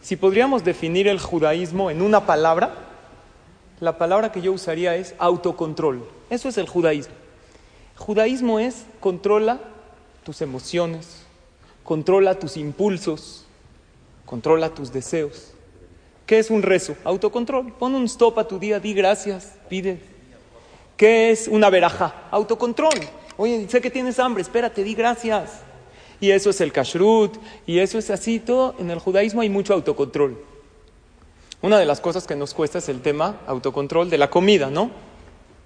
Si podríamos definir el judaísmo en una palabra, la palabra que yo usaría es autocontrol. Eso es el judaísmo. Judaísmo es controla tus emociones, controla tus impulsos, controla tus deseos. ¿Qué es un rezo? Autocontrol. Pon un stop a tu día, di gracias, pide. ¿Qué es una veraja? Autocontrol. Oye, sé que tienes hambre, espérate, di gracias. Y eso es el kashrut, y eso es así, todo. En el judaísmo hay mucho autocontrol. Una de las cosas que nos cuesta es el tema autocontrol de la comida, ¿no?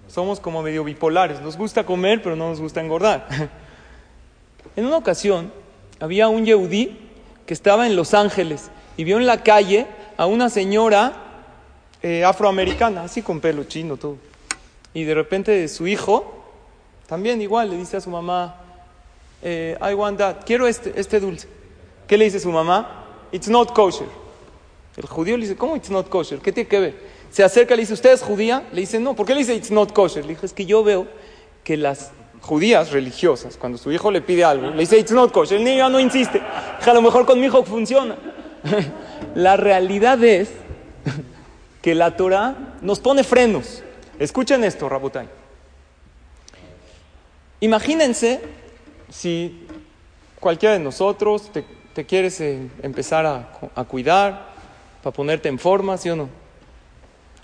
Somos como medio bipolares, nos gusta comer, pero no nos gusta engordar. En una ocasión había un yehudí que estaba en Los Ángeles y vio en la calle a una señora eh, afroamericana, así con pelo chino, todo. Y de repente su hijo, también igual, le dice a su mamá, eh, I want that, quiero este, este dulce. ¿Qué le dice su mamá? It's not kosher. El judío le dice, ¿cómo it's not kosher? ¿Qué tiene que ver? Se acerca, le dice, ¿usted es judía? Le dice, no. ¿Por qué le dice it's not kosher? Le dice, es que yo veo que las judías religiosas, cuando su hijo le pide algo, le dice, it's not kosher. El niño ya no insiste. A lo mejor con mi hijo funciona. la realidad es que la Torah nos pone frenos. Escuchen esto, Rabotai. Imagínense si cualquiera de nosotros te, quieres eh, empezar a, a cuidar, para ponerte en forma, ¿sí o no?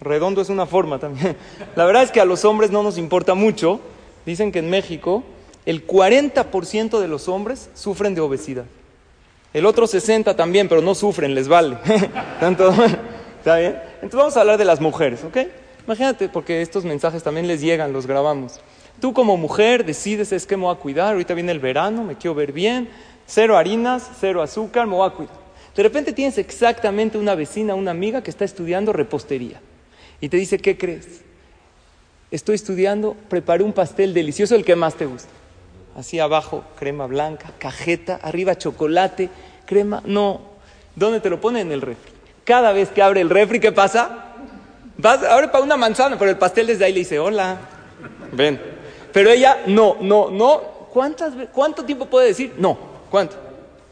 Redondo es una forma también. La verdad es que a los hombres no nos importa mucho. Dicen que en México el 40% de los hombres sufren de obesidad. El otro 60 también, pero no sufren, les vale. Tanto, ¿Está bien? Entonces vamos a hablar de las mujeres, ¿ok? Imagínate, porque estos mensajes también les llegan, los grabamos. Tú como mujer decides, es que me voy a cuidar, ahorita viene el verano, me quiero ver bien, cero harinas, cero azúcar, me voy a cuidar. De repente tienes exactamente una vecina, una amiga que está estudiando repostería y te dice, ¿qué crees? Estoy estudiando, preparé un pastel delicioso, el que más te gusta. Así abajo, crema blanca, cajeta, arriba chocolate, crema. No, ¿dónde te lo pone? En el refri. Cada vez que abre el refri, ¿qué pasa? Vas, abre para una manzana, pero el pastel desde ahí le dice, hola, ven. Pero ella, no, no, no. ¿Cuántas, ¿Cuánto tiempo puede decir? No. ¿Cuánto?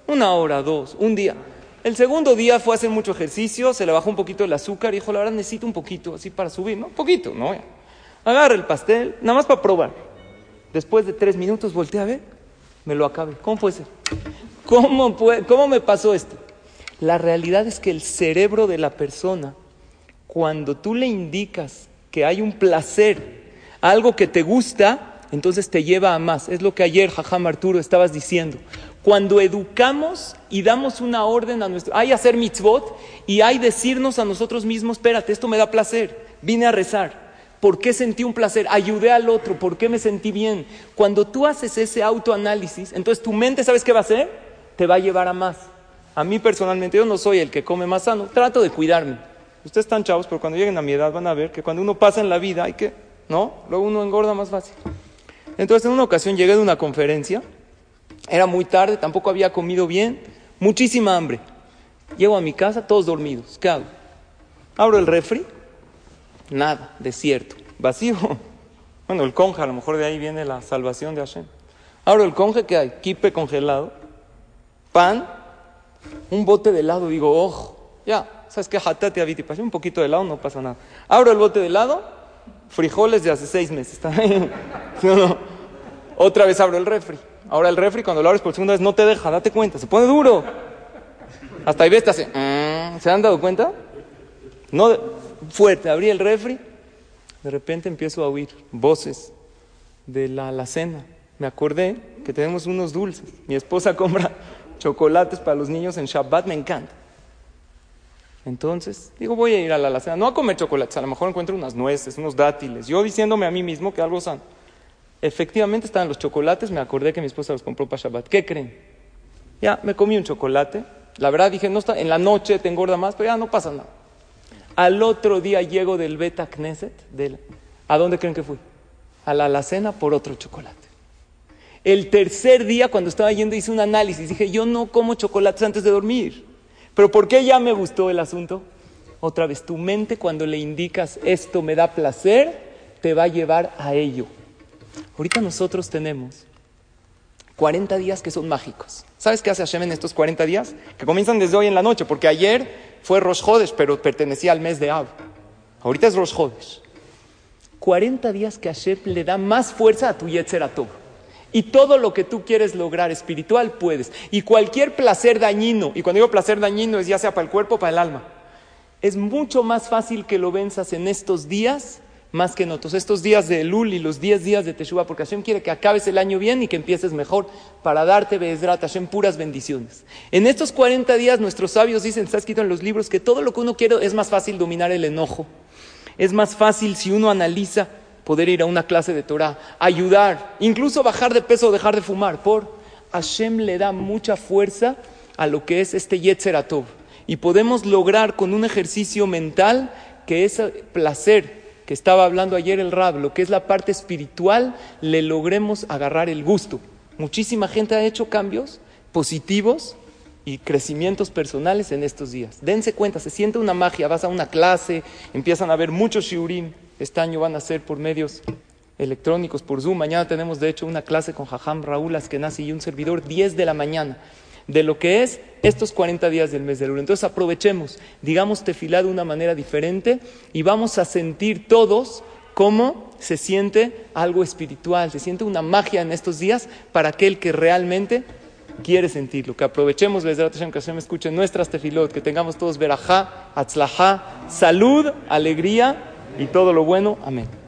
Una hora, dos, un día. El segundo día fue a hacer mucho ejercicio, se le bajó un poquito el azúcar y dijo, la verdad necesito un poquito, así para subir, ¿no? Un poquito, ¿no? Agarra el pastel, nada más para probar. Después de tres minutos volteé a ver, me lo acabé. ¿Cómo puede ser? ¿Cómo, ¿Cómo me pasó esto? La realidad es que el cerebro de la persona, cuando tú le indicas que hay un placer, algo que te gusta, entonces te lleva a más. Es lo que ayer, Jajam Arturo, estabas diciendo. Cuando educamos y damos una orden a nuestro, hay hacer mitzvot y hay decirnos a nosotros mismos, espérate, esto me da placer, vine a rezar. ¿Por qué sentí un placer? Ayudé al otro, ¿por qué me sentí bien? Cuando tú haces ese autoanálisis, entonces tu mente, ¿sabes qué va a hacer? Te va a llevar a más. A mí personalmente, yo no soy el que come más sano, trato de cuidarme. Ustedes están chavos, pero cuando lleguen a mi edad van a ver que cuando uno pasa en la vida hay que, ¿no? Luego uno engorda más fácil. Entonces, en una ocasión llegué de una conferencia era muy tarde, tampoco había comido bien, muchísima hambre. Llego a mi casa, todos dormidos. ¿Qué hago? Abro el refri, nada, desierto, vacío. Bueno, el conje, a lo mejor de ahí viene la salvación de Hashem. Abro el conje, ¿qué hay? Kipe congelado, pan, un bote de helado. Digo, ojo, ya, ¿sabes qué? Hatate pasé un poquito de helado, no pasa nada. Abro el bote de helado, frijoles de hace seis meses. Otra vez abro el refri. Ahora el refri cuando lo abres por segunda vez no te deja, date cuenta, se pone duro. Hasta ahí ves, te hace, mm", ¿se han dado cuenta? No, fuerte, abrí el refri, de repente empiezo a oír voces de la alacena. Me acordé que tenemos unos dulces. Mi esposa compra chocolates para los niños en Shabbat, me encanta. Entonces, digo, voy a ir a la alacena, no a comer chocolates, a lo mejor encuentro unas nueces, unos dátiles, yo diciéndome a mí mismo que algo sano. Efectivamente estaban los chocolates, me acordé que mi esposa los compró para Shabbat. ¿Qué creen? Ya, me comí un chocolate. La verdad dije, no está, en la noche te engorda más, pero ya no pasa nada. Al otro día llego del Beta Knesset, ¿a dónde creen que fui? A la alacena por otro chocolate. El tercer día, cuando estaba yendo, hice un análisis. Dije, yo no como chocolates antes de dormir. ¿Pero por qué ya me gustó el asunto? Otra vez, tu mente cuando le indicas esto me da placer, te va a llevar a ello. Ahorita nosotros tenemos 40 días que son mágicos. ¿Sabes qué hace Hashem en estos 40 días? Que comienzan desde hoy en la noche, porque ayer fue Rosh Hodesh, pero pertenecía al mes de Ab. Ahorita es Rosh Hodesh. 40 días que Hashem le da más fuerza a tu Yetzer Atov. Y todo lo que tú quieres lograr espiritual puedes. Y cualquier placer dañino, y cuando digo placer dañino es ya sea para el cuerpo o para el alma, es mucho más fácil que lo venzas en estos días más que en otros. Estos días de Elul y los 10 días de Teshuvah, porque Hashem quiere que acabes el año bien y que empieces mejor para darte, Bezrat Hashem, puras bendiciones. En estos 40 días nuestros sabios dicen, está escrito en los libros, que todo lo que uno quiere es más fácil dominar el enojo. Es más fácil si uno analiza poder ir a una clase de Torah, ayudar, incluso bajar de peso o dejar de fumar. Por Hashem le da mucha fuerza a lo que es este Yetzer Y podemos lograr con un ejercicio mental que ese placer que estaba hablando ayer el Rab, lo que es la parte espiritual, le logremos agarrar el gusto. Muchísima gente ha hecho cambios positivos y crecimientos personales en estos días. Dense cuenta, se siente una magia, vas a una clase, empiezan a ver muchos shiurim, este año van a ser por medios electrónicos, por Zoom, mañana tenemos de hecho una clase con Jajam Raúl Askenazi y un servidor 10 de la mañana de lo que es estos 40 días del mes de Elul. Entonces aprovechemos, digamos tefilá de una manera diferente y vamos a sentir todos cómo se siente algo espiritual, se siente una magia en estos días para aquel que realmente quiere sentirlo. Que aprovechemos, que se me escuchen nuestras tefilot, que tengamos todos verajá, atzlajá, salud, alegría y todo lo bueno. Amén.